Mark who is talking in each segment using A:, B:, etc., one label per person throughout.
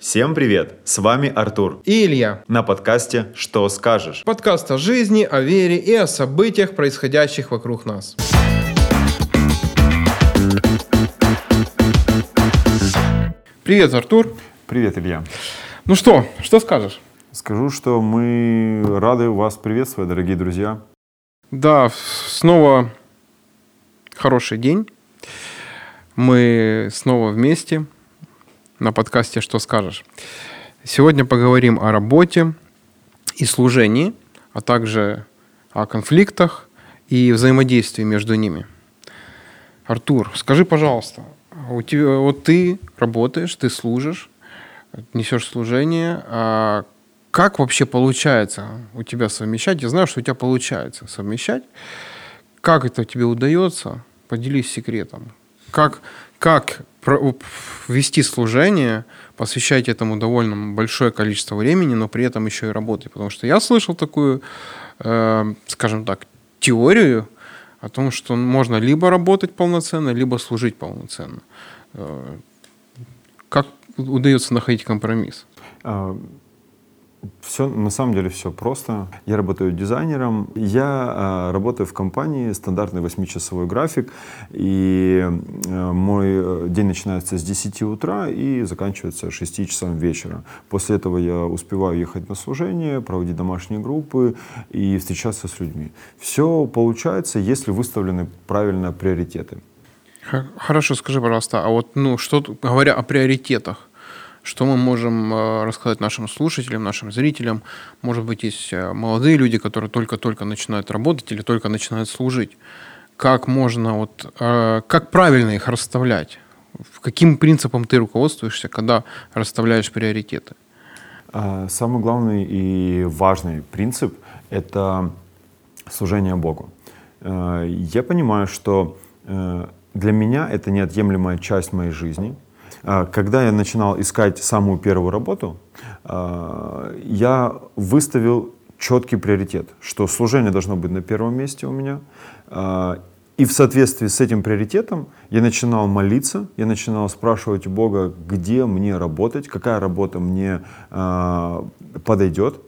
A: Всем привет! С вами Артур.
B: И Илья.
A: На подкасте «Что скажешь?».
B: Подкаст о жизни, о вере и о событиях, происходящих вокруг нас. Привет, Артур.
A: Привет, Илья.
B: Ну что, что скажешь?
A: Скажу, что мы рады вас приветствовать, дорогие друзья.
B: Да, снова хороший день. Мы снова вместе на подкасте «Что скажешь?». Сегодня поговорим о работе и служении, а также о конфликтах и взаимодействии между ними. Артур, скажи, пожалуйста, у тебя, вот ты работаешь, ты служишь, несешь служение, а как вообще получается у тебя совмещать? Я знаю, что у тебя получается совмещать. Как это тебе удается? Поделись секретом. Как, как вести служение, посвящать этому довольно большое количество времени, но при этом еще и работать. Потому что я слышал такую, э, скажем так, теорию о том, что можно либо работать полноценно, либо служить полноценно. Э, как удается находить компромисс?
A: Все, на самом деле все просто. Я работаю дизайнером. Я э, работаю в компании, стандартный 8-часовой график. И э, мой э, день начинается с 10 утра и заканчивается 6 часам вечера. После этого я успеваю ехать на служение, проводить домашние группы и встречаться с людьми. Все получается, если выставлены правильно приоритеты.
B: Хорошо, скажи, пожалуйста, а вот, ну, что, говоря о приоритетах, что мы можем э, рассказать нашим слушателям, нашим зрителям? Может быть, есть э, молодые люди, которые только-только начинают работать или только начинают служить. Как можно, вот, э, как правильно их расставлять? Каким принципом ты руководствуешься, когда расставляешь приоритеты?
A: А, самый главный и важный принцип — это служение Богу. Я понимаю, что для меня это неотъемлемая часть моей жизни — когда я начинал искать самую первую работу, а, я выставил четкий приоритет, что служение должно быть на первом месте у меня. А, и в соответствии с этим приоритетом я начинал молиться, я начинал спрашивать у Бога, где мне работать, какая работа мне подойдет.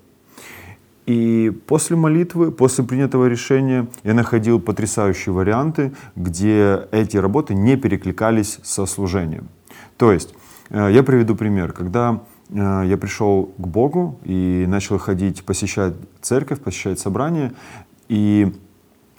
A: И после молитвы, после принятого решения, я находил потрясающие варианты, где эти работы не перекликались со служением. То есть, э, я приведу пример. Когда э, я пришел к Богу и начал ходить, посещать церковь, посещать собрания, и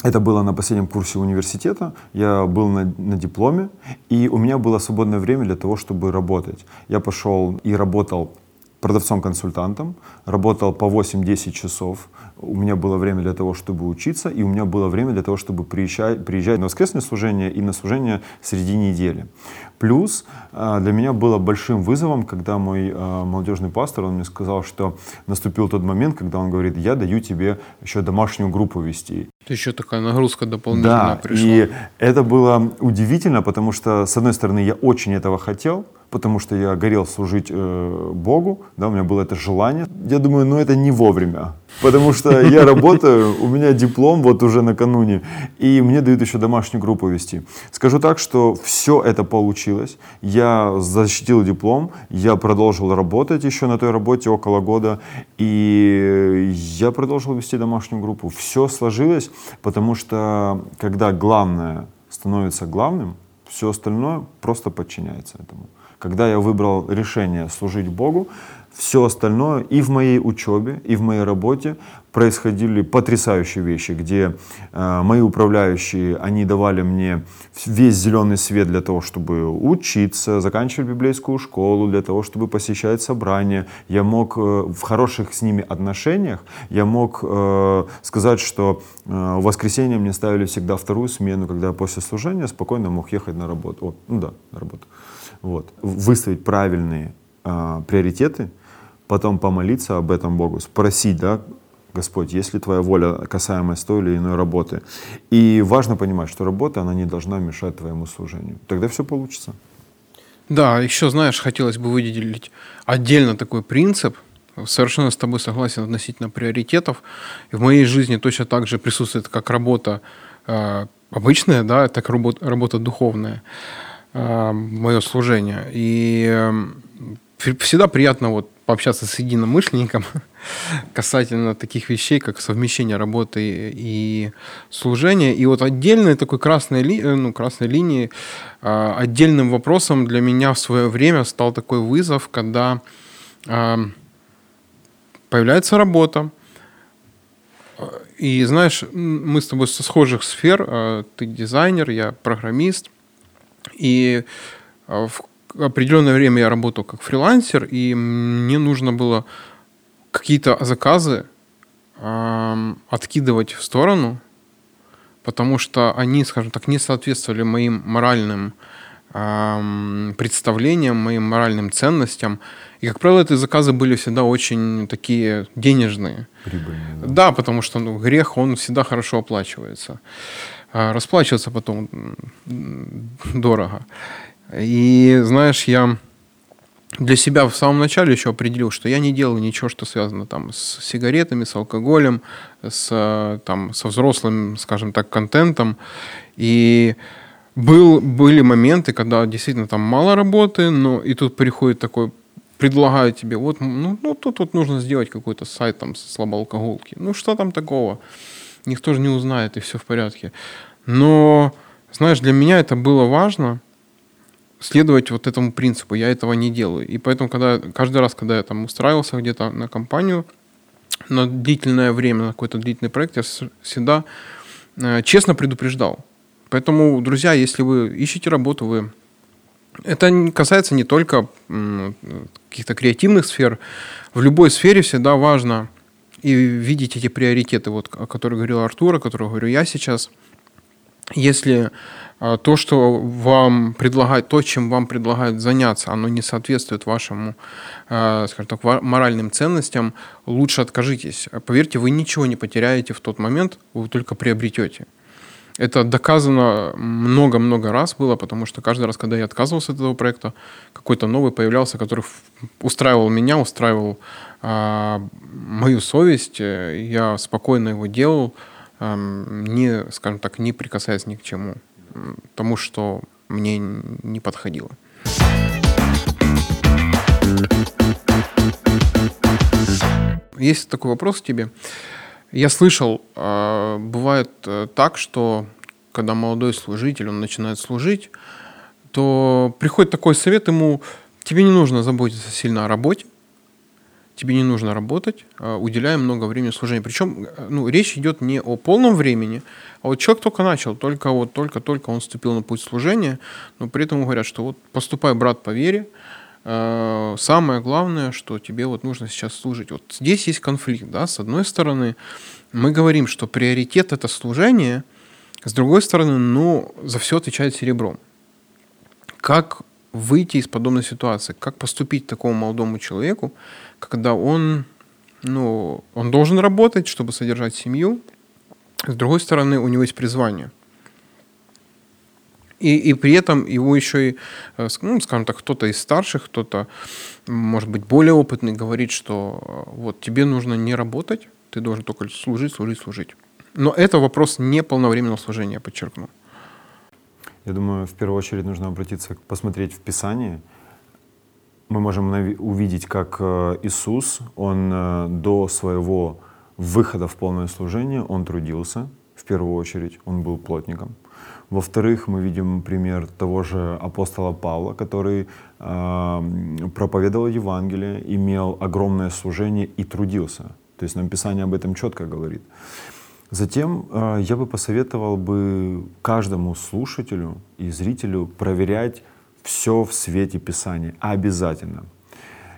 A: это было на последнем курсе университета, я был на, на дипломе, и у меня было свободное время для того, чтобы работать. Я пошел и работал продавцом-консультантом, работал по 8-10 часов. У меня было время для того, чтобы учиться, и у меня было время для того, чтобы приезжать, приезжать на воскресное служение и на служение среди недели. Плюс а, для меня было большим вызовом, когда мой а, молодежный пастор, он мне сказал, что наступил тот момент, когда он говорит, я даю тебе еще домашнюю группу вести.
B: Это еще такая нагрузка дополнительная
A: да, пришла. и это было удивительно, потому что, с одной стороны, я очень этого хотел, потому что я горел служить э, Богу, да, у меня было это желание. Я думаю, ну это не вовремя, потому что я работаю, у меня диплом вот уже накануне, и мне дают еще домашнюю группу вести. Скажу так, что все это получилось, я защитил диплом, я продолжил работать еще на той работе около года, и я продолжил вести домашнюю группу. Все сложилось, потому что когда главное становится главным, все остальное просто подчиняется этому. Когда я выбрал решение служить Богу, все остальное и в моей учебе, и в моей работе происходили потрясающие вещи, где э, мои управляющие, они давали мне весь зеленый свет для того, чтобы учиться, заканчивать библейскую школу, для того, чтобы посещать собрания. Я мог э, в хороших с ними отношениях, я мог э, сказать, что э, в воскресенье мне ставили всегда вторую смену, когда я после служения спокойно мог ехать на работу. О, ну да, на работу. Вот. Выставить правильные э, приоритеты, потом помолиться об этом Богу, спросить, да, Господь, есть ли Твоя воля касаемо той или иной работы? И важно понимать, что работа, она не должна мешать Твоему служению. Тогда все получится.
B: Да, еще, знаешь, хотелось бы выделить отдельно такой принцип, совершенно с тобой согласен относительно приоритетов. И в моей жизни точно так же присутствует как работа э, обычная, да, так работа, работа духовная, мое служение. И э, всегда приятно вот пообщаться с единомышленником касательно таких вещей, как совмещение работы и служения. И вот отдельной такой красной, ли, э, ну, красной линии, а, отдельным вопросом для меня в свое время стал такой вызов, когда появляется работа, и знаешь, мы с тобой со схожих сфер, а, ты дизайнер, я программист, и в определенное время я работал как фрилансер, и мне нужно было какие-то заказы э, откидывать в сторону, потому что они, скажем так, не соответствовали моим моральным э, представлениям, моим моральным ценностям. И, как правило, эти заказы были всегда очень такие денежные.
A: Прибыльные, да.
B: да, потому что ну, грех, он всегда хорошо оплачивается. А расплачиваться потом дорого. И знаешь, я для себя в самом начале еще определил, что я не делаю ничего, что связано там с сигаретами, с алкоголем, с, там, со взрослым, скажем так, контентом. И был, были моменты, когда действительно там мало работы, но и тут приходит такой предлагают тебе, вот, ну, ну тут вот нужно сделать какой-то сайт там слабоалкоголки. Ну, что там такого? Никто же не узнает, и все в порядке. Но, знаешь, для меня это было важно – следовать вот этому принципу. Я этого не делаю. И поэтому, когда каждый раз, когда я там устраивался где-то на компанию, на длительное время, на какой-то длительный проект, я всегда э, честно предупреждал. Поэтому, друзья, если вы ищете работу, вы это касается не только каких-то креативных сфер. В любой сфере всегда важно и видеть эти приоритеты, вот, о которых говорил Артур, о которых говорю я сейчас. Если а, то, что вам предлагают, то, чем вам предлагают заняться, оно не соответствует вашему, а, скажем так, моральным ценностям, лучше откажитесь. Поверьте, вы ничего не потеряете в тот момент, вы только приобретете. Это доказано много-много раз было, потому что каждый раз, когда я отказывался от этого проекта, какой-то новый появлялся, который устраивал меня, устраивал мою совесть. Я спокойно его делал, э, не, скажем так, не прикасаясь ни к чему тому, что мне не подходило. Есть такой вопрос к тебе. Я слышал, а, бывает э, так, что когда молодой служитель, он начинает служить, то приходит такой совет ему, тебе не нужно заботиться сильно о работе, тебе не нужно работать, а, уделяя много времени служению. Причем э, ну, речь идет не о полном времени, а вот человек только начал, только вот только-только он вступил на путь служения, но при этом говорят, что вот поступай, брат, по вере, а, самое главное, что тебе вот нужно сейчас служить. Вот здесь есть конфликт, да, с одной стороны, мы говорим, что приоритет это служение, с другой стороны, ну, за все отвечает серебром. Как выйти из подобной ситуации? Как поступить такому молодому человеку, когда он, ну, он должен работать, чтобы содержать семью, с другой стороны, у него есть призвание. И, и при этом его еще и, э, ну, скажем так, кто-то из старших, кто-то, может быть, более опытный говорит, что э, вот тебе нужно не работать, ты должен только служить, служить, служить. Но это вопрос не полновременного служения, подчеркну.
A: Я думаю, в первую очередь нужно обратиться, посмотреть в Писание. Мы можем увидеть, как э, Иисус, Он э, до своего выхода в полное служение, Он трудился, в первую очередь, Он был плотником. Во-вторых, мы видим пример того же апостола Павла, который э, проповедовал Евангелие, имел огромное служение и трудился. То есть нам Писание об этом четко говорит. Затем э, я бы посоветовал бы каждому слушателю и зрителю проверять все в свете Писания обязательно.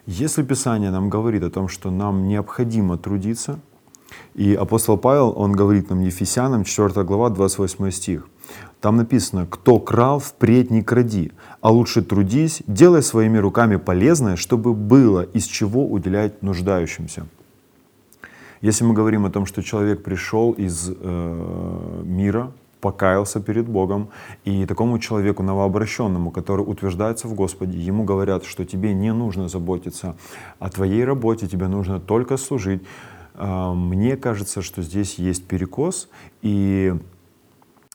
A: Если Писание нам говорит о том, что нам необходимо трудиться, и апостол Павел, он говорит нам, Ефесянам, 4 глава, 28 стих, там написано, кто крал, впредь не кради, а лучше трудись, делай своими руками полезное, чтобы было из чего уделять нуждающимся. Если мы говорим о том, что человек пришел из э, мира, покаялся перед Богом, и такому человеку новообращенному, который утверждается в Господе, ему говорят, что тебе не нужно заботиться о твоей работе, тебе нужно только служить. Э, мне кажется, что здесь есть перекос, и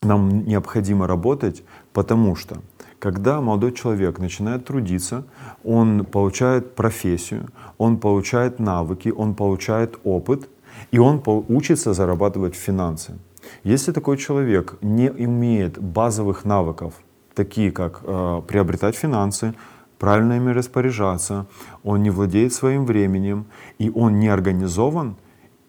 A: нам необходимо работать, потому что когда молодой человек начинает трудиться, он получает профессию, он получает навыки, он получает опыт, и он учится зарабатывать финансы. Если такой человек не имеет базовых навыков, такие как э, приобретать финансы, правильно ими распоряжаться, он не владеет своим временем, и он не организован,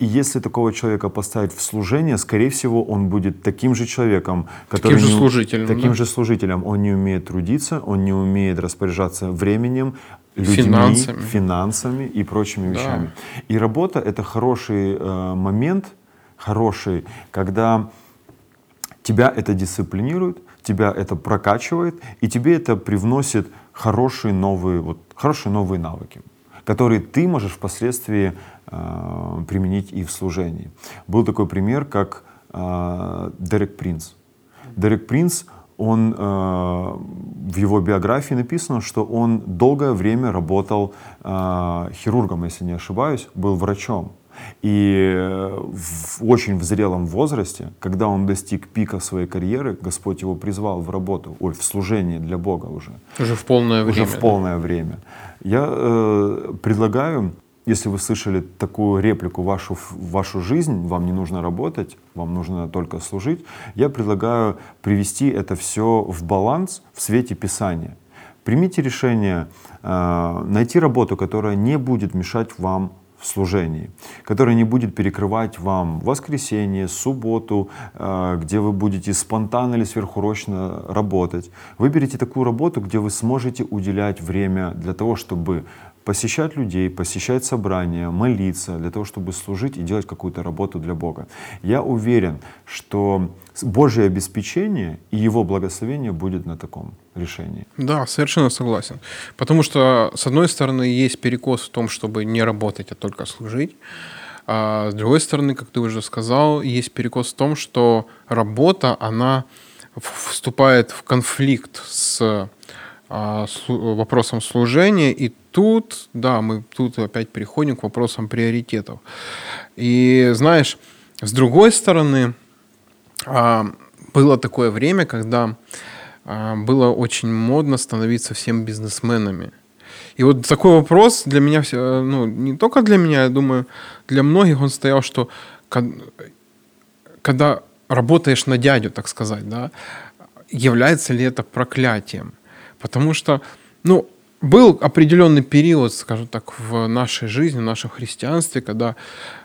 A: и если такого человека поставить в служение, скорее всего, он будет таким же человеком,
B: который таким же не, служителем,
A: таким да? же служителем. Он не умеет трудиться, он не умеет распоряжаться временем, людьми,
B: финансами,
A: финансами и прочими да. вещами. И работа это хороший э, момент, хороший, когда тебя это дисциплинирует, тебя это прокачивает, и тебе это привносит хорошие новые, вот, хорошие новые навыки, которые ты можешь впоследствии э, применить и в служении. Был такой пример, как э, Дерек Принц. Дерек Принц, он, э, в его биографии написано, что он долгое время работал э, хирургом, если не ошибаюсь, был врачом. И э, в очень в зрелом возрасте, когда он достиг пика своей карьеры, Господь его призвал в работу, ой, в служение для Бога уже.
B: Уже в полное
A: уже
B: время.
A: Уже в полное время. Я э, предлагаю, если вы слышали такую реплику вашу, вашу жизнь, вам не нужно работать, вам нужно только служить, я предлагаю привести это все в баланс в свете Писания. Примите решение э, найти работу, которая не будет мешать вам в служении, которое не будет перекрывать вам воскресенье, субботу, э, где вы будете спонтанно или сверхурочно работать. Выберите такую работу, где вы сможете уделять время для того, чтобы посещать людей, посещать собрания, молиться для того, чтобы служить и делать какую-то работу для Бога. Я уверен, что Божье обеспечение и Его благословение будет на таком решении.
B: Да, совершенно согласен. Потому что, с одной стороны, есть перекос в том, чтобы не работать, а только служить. А с другой стороны, как ты уже сказал, есть перекос в том, что работа, она вступает в конфликт с а, вопросом служения, и тут, да, мы тут опять переходим к вопросам приоритетов. И знаешь, с другой стороны, а, было такое время, когда а, было очень модно становиться всем бизнесменами. И вот такой вопрос для меня, ну, не только для меня, я думаю, для многих он стоял, что когда работаешь на дядю, так сказать, да, является ли это проклятием? Потому что, ну, был определенный период, скажем так, в нашей жизни, в нашем христианстве, когда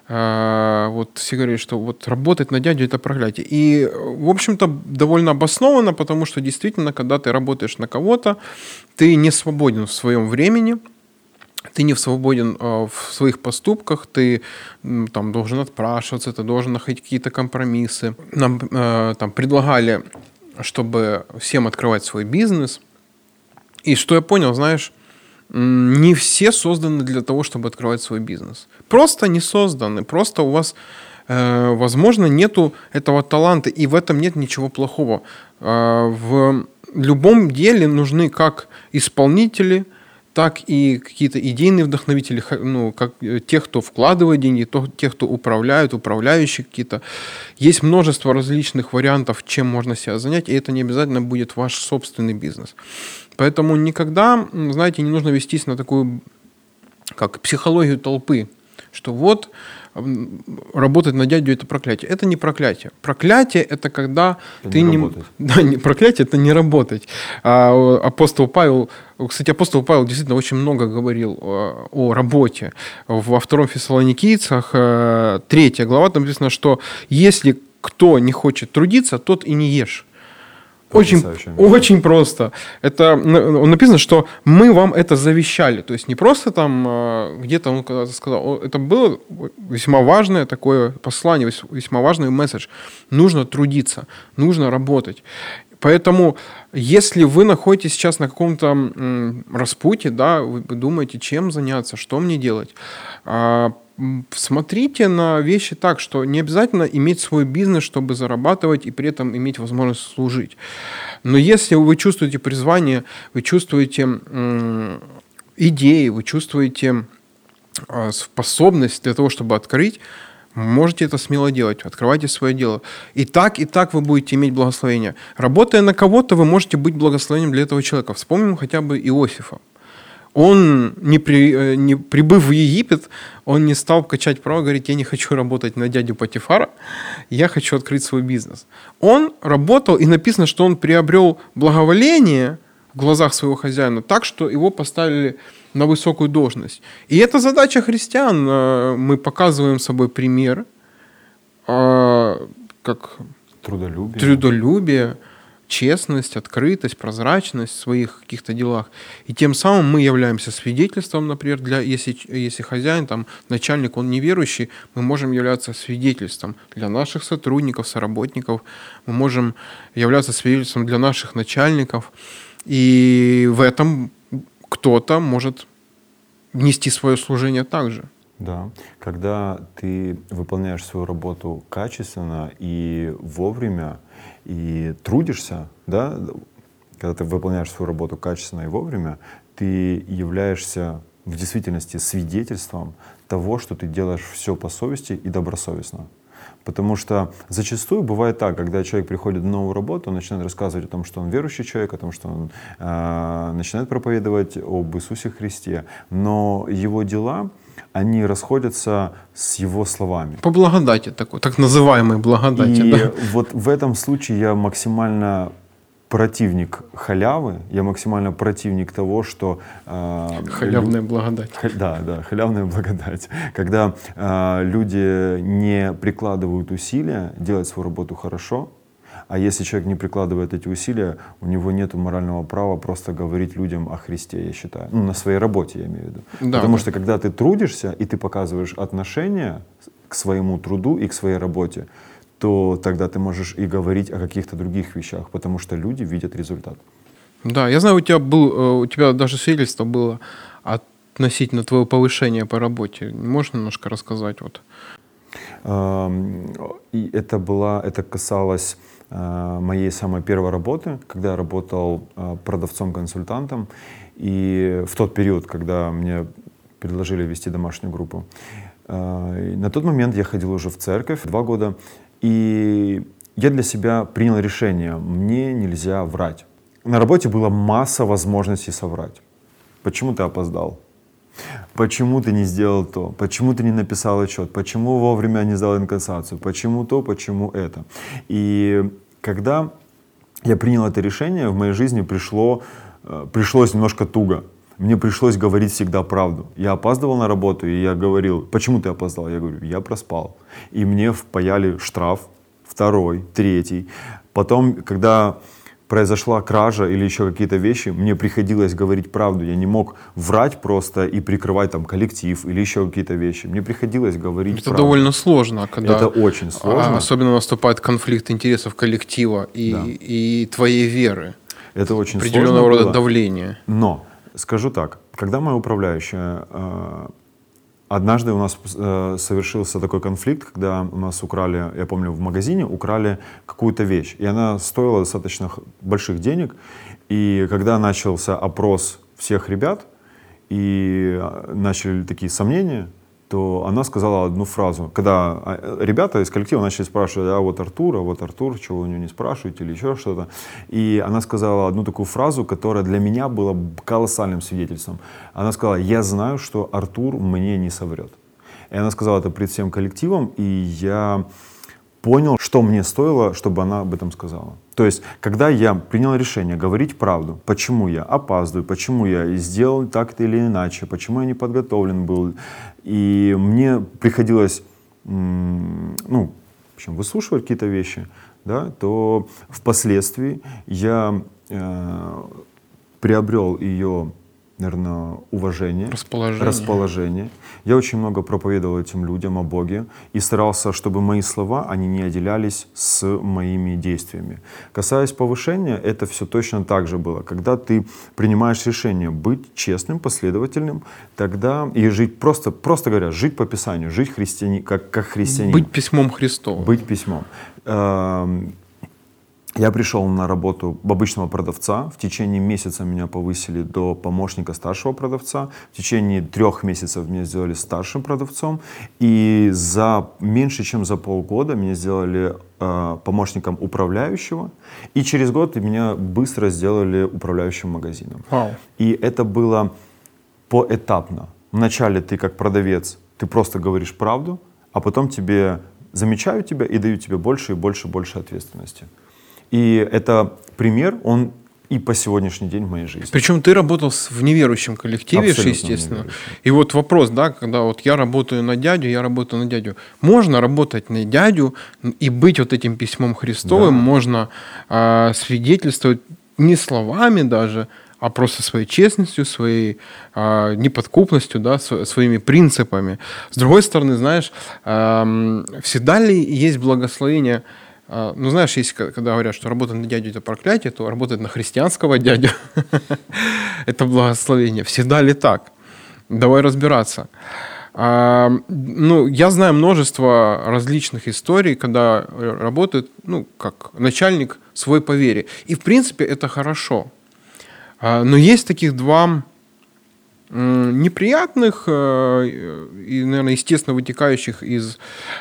B: э, вот все говорили, что вот работать на дядю это проклятие. И, в общем-то, довольно обоснованно, потому что действительно, когда ты работаешь на кого-то, ты не свободен в своем времени, ты не свободен э, в своих поступках, ты там должен отпрашиваться, ты должен находить какие-то компромиссы. Нам э, там предлагали, чтобы всем открывать свой бизнес – и что я понял, знаешь, не все созданы для того, чтобы открывать свой бизнес. Просто не созданы. Просто у вас, э, возможно, нету этого таланта, и в этом нет ничего плохого. Э, в любом деле нужны как исполнители, так и какие-то идейные вдохновители, ну, как э, тех, кто вкладывает деньги, то, тех, кто управляют, управляющие какие-то. Есть множество различных вариантов, чем можно себя занять, и это не обязательно будет ваш собственный бизнес. Поэтому никогда, знаете, не нужно вестись на такую, как психологию толпы, что вот работать на дядю это проклятие. Это не проклятие. Проклятие это когда это ты не, не да, не проклятие это не работать. А, апостол Павел, кстати, апостол Павел действительно очень много говорил о, о работе. Во втором Фессалоникийцах э, третья глава там написано, что если кто не хочет трудиться, тот и не ешь. Очень, очень просто. Это написано, что мы вам это завещали. То есть не просто там а, где-то он когда-то сказал. Это было весьма важное такое послание, весьма важный месседж. Нужно трудиться, нужно работать. Поэтому, если вы находитесь сейчас на каком-то распутье, да, вы думаете, чем заняться, что мне делать, а, смотрите на вещи так, что не обязательно иметь свой бизнес, чтобы зарабатывать и при этом иметь возможность служить. Но если вы чувствуете призвание, вы чувствуете идеи, вы чувствуете а, способность для того, чтобы открыть, Можете это смело делать, открывайте свое дело. И так, и так вы будете иметь благословение. Работая на кого-то, вы можете быть благословением для этого человека. Вспомним хотя бы Иосифа. Он, не, при, э, не прибыв в Египет, он не стал качать право, говорить, я не хочу работать на дядю Патифара, я хочу открыть свой бизнес. Он работал, и написано, что он приобрел благоволение в глазах своего хозяина так, что его поставили на высокую должность. И это задача христиан. Э, мы показываем собой пример, э, как
A: трудолюбие,
B: трудолюбие честность, открытость, прозрачность в своих каких-то делах. И тем самым мы являемся свидетельством, например, для, если, если хозяин, там, начальник, он неверующий, мы можем являться свидетельством для наших сотрудников, соработников, мы можем являться свидетельством для наших начальников. И в этом кто-то может нести свое служение также.
A: Да, когда ты выполняешь свою работу качественно и вовремя, и трудишься, да, когда ты выполняешь свою работу качественно и вовремя, ты являешься в действительности свидетельством того, что ты делаешь все по совести и добросовестно. Потому что зачастую бывает так, когда человек приходит на новую работу, он начинает рассказывать о том, что он верующий человек, о том, что он э, начинает проповедовать об Иисусе Христе, но его дела, они расходятся с его словами.
B: По благодати такой, так называемой благодати.
A: И
B: да?
A: вот в этом случае я максимально противник халявы, я максимально противник того, что...
B: Э, Халявная лю... благодать.
A: Ха, да, да, халявная благодать. Когда э, люди не прикладывают усилия делать свою работу хорошо, а если человек не прикладывает эти усилия, у него нет морального права просто говорить людям о Христе, я считаю. Ну, на своей работе, я имею в виду. Да, Потому что когда ты трудишься, и ты показываешь отношение к своему труду и к своей работе, то тогда ты можешь и говорить о каких-то других вещах, потому что люди видят результат.
B: Да, я знаю, у тебя, был, э, у тебя даже свидетельство было относительно твоего повышения по работе. Можешь немножко рассказать? Вот?
A: И это, была, это касалось э, моей самой первой работы, когда я работал э, продавцом-консультантом. И в тот период, когда мне предложили вести домашнюю группу, на тот момент я ходил уже в церковь два года, и я для себя принял решение, мне нельзя врать. На работе была масса возможностей соврать. Почему ты опоздал? Почему ты не сделал то? Почему ты не написал отчет? Почему вовремя не сдал инкассацию? Почему то? Почему это? И когда я принял это решение, в моей жизни пришло, э, пришлось немножко туго. Мне пришлось говорить всегда правду. Я опаздывал на работу, и я говорил, почему ты опоздал? Я говорю, я проспал. И мне впаяли штраф, второй, третий. Потом, когда произошла кража или еще какие-то вещи, мне приходилось говорить правду. Я не мог врать просто и прикрывать там коллектив или еще какие-то вещи. Мне приходилось говорить
B: Это
A: правду.
B: довольно сложно, когда...
A: Это очень сложно.
B: А, особенно наступает конфликт интересов коллектива и, да. и твоей веры.
A: Это очень
B: Определенного
A: сложно
B: рода
A: было.
B: давление.
A: Но Скажу так, когда моя управляющая э, Однажды у нас э, совершился такой конфликт, когда у нас украли, я помню, в магазине украли какую-то вещь, и она стоила достаточно больших денег. И когда начался опрос всех ребят, и э, начали такие сомнения, то она сказала одну фразу. Когда а, ребята из коллектива начали спрашивать, а вот Артур, а вот Артур, чего у него не спрашиваете или еще что-то. И она сказала одну такую фразу, которая для меня была колоссальным свидетельством. Она сказала, я знаю, что Артур мне не соврет. И она сказала это перед всем коллективом, и я понял, что мне стоило, чтобы она об этом сказала. То есть, когда я принял решение говорить правду, почему я опаздываю, почему я сделал так или иначе, почему я не подготовлен был, и мне приходилось ну, в общем, выслушивать какие-то вещи, да, то впоследствии я э, приобрел ее наверное, уважение,
B: расположение.
A: расположение. Я очень много проповедовал этим людям о Боге и старался, чтобы мои слова, они не отделялись с моими действиями. Касаясь повышения, это все точно так же было. Когда ты принимаешь решение быть честным, последовательным, тогда и жить просто, просто говоря, жить по Писанию, жить христиани, как, как христианин.
B: Быть письмом Христовым.
A: Быть письмом. Я пришел на работу обычного продавца. В течение месяца меня повысили до помощника старшего продавца. В течение трех месяцев меня сделали старшим продавцом. И за меньше, чем за полгода меня сделали э, помощником управляющего. И через год меня быстро сделали управляющим магазином.
B: Вау.
A: И это было поэтапно. Вначале ты как продавец, ты просто говоришь правду, а потом тебе замечают тебя и дают тебе больше и больше и больше ответственности. И это пример, он и по сегодняшний день в моей жизни.
B: Причем ты работал в неверующем коллективе,
A: Абсолютно
B: естественно.
A: неверующем.
B: И вот вопрос, да, когда вот я работаю на дядю, я работаю на дядю. Можно работать на дядю и быть вот этим письмом Христовым,
A: Да.
B: можно а, свидетельствовать не словами даже, а просто своей честностью, своей а, неподкупностью, да, св- своими принципами. С другой стороны, знаешь, ам, всегда ли есть благословение а, ну, знаешь, есть, когда говорят, что работать на дядю – это проклятие, то работать на христианского дядю – это благословение. Всегда ли так? Давай разбираться. А, ну, я знаю множество различных историй, когда работает, ну, как начальник свой по вере. И, в принципе, это хорошо. А, но есть таких два неприятных э, и, наверное, естественно вытекающих из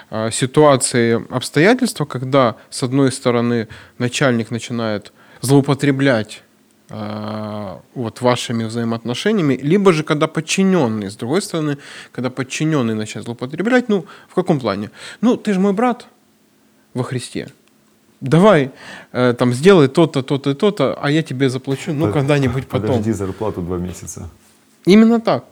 B: э, ситуации обстоятельства, когда, с одной стороны, начальник начинает злоупотреблять э, вот вашими взаимоотношениями, либо же когда подчиненный, с другой стороны, когда подчиненный начинает злоупотреблять, ну, в каком плане? Ну, ты же мой брат во Христе. Давай, э, там, сделай то-то, то-то и то-то, а я тебе заплачу, ну, когда-нибудь потом.
A: Подожди зарплату два месяца.
B: Именно так.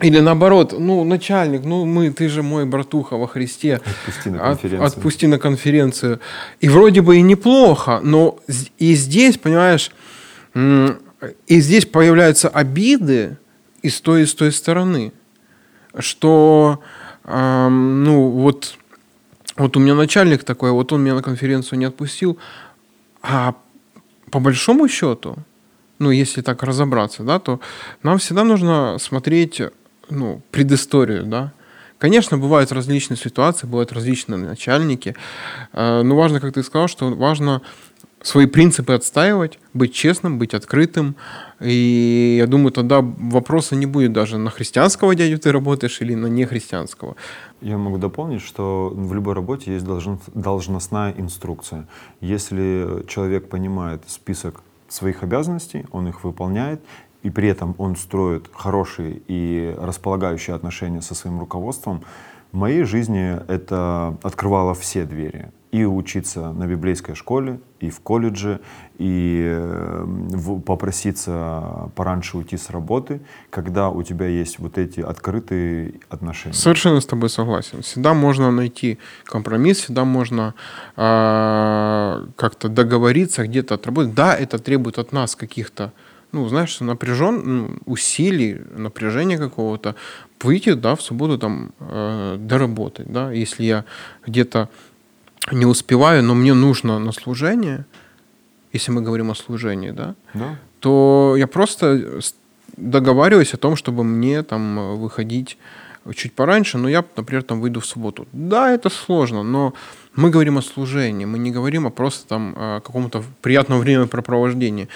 B: Или наоборот, ну, начальник, ну, мы, ты же мой братуха во Христе.
A: Отпусти на
B: От-
A: конференцию.
B: отпусти на конференцию. И вроде бы и неплохо, но и здесь, понимаешь, и здесь появляются обиды и с той, и с той стороны. Что, ам, ну, вот, вот у меня начальник такой, вот он меня на конференцию не отпустил, а по большому счету, ну, если так разобраться, да, то нам всегда нужно смотреть, ну, предысторию, да. Конечно, бывают различные ситуации, бывают различные начальники, э, но важно, как ты сказал, что важно свои принципы отстаивать, быть честным, быть открытым. И я думаю, тогда вопроса не будет даже на христианского дядю ты работаешь или на нехристианского.
A: Я могу дополнить, что в любой работе есть должностная инструкция. Если человек понимает список своих обязанностей, он их выполняет, и при этом он строит хорошие и располагающие отношения со своим руководством, в моей жизни это открывало все двери. И учиться на библейской школе, и в колледже, и э, попроситься пораньше уйти с работы, когда у тебя есть вот эти открытые отношения.
B: Совершенно с тобой согласен. Всегда можно найти компромисс, всегда можно а, как-то договориться, где-то отработать. Да, это требует от нас каких-то, ну, знаешь, напряжен, ну, усилий, напряжения какого-то, выйти, да, в субботу там э, доработать, да, если я где-то не успеваю, но мне нужно на служение, если мы говорим о служении, да,
A: Да?
B: то я просто договариваюсь о том, чтобы мне там э, выходить чуть пораньше, но я, например, там выйду в субботу. Да, это сложно, но мы говорим о служении, мы не говорим о просто там о каком-то приятном времяпрепровождении.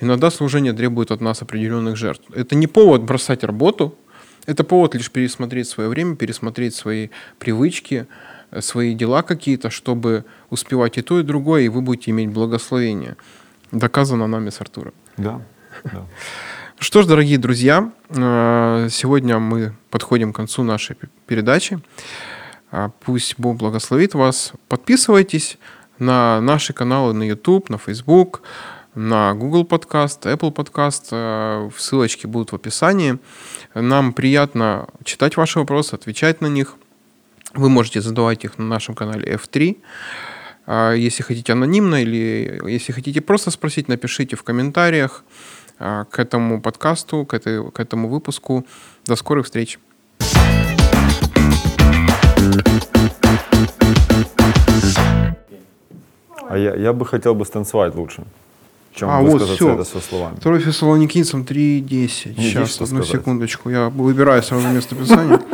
B: Иногда служение требует от нас определенных жертв. Это не повод бросать работу, это повод лишь пересмотреть свое время, пересмотреть свои привычки, свои дела какие-то, чтобы успевать и то, и другое, и вы будете иметь благословение. Доказано нами с Артуром.
A: Да. да.
B: Что ж, дорогие друзья, э, сегодня мы подходим к концу нашей передачи. А, Пусть Бог благословит вас. Подписывайтесь на наши каналы на YouTube, на Facebook, на Google подкаст, Apple подкаст. Э, Ссылочки будут в описании. Нам приятно читать ваши вопросы, отвечать на них. Вы можете задавать их на нашем канале F3. А Если хотите анонимно или если хотите просто спросить, напишите в комментариях а, к этому подкасту, к, этой, к этому выпуску. До скорых встреч.
A: А я, я бы хотел бы станцевать лучше, чем
B: А, вот
A: высказаться
B: всё.
A: это со словами.
B: 2 Фессалоникийцам 3.10.
A: Не, есть
B: Сейчас, одну
A: сказать.
B: секундочку. Я выбираю сразу место писания.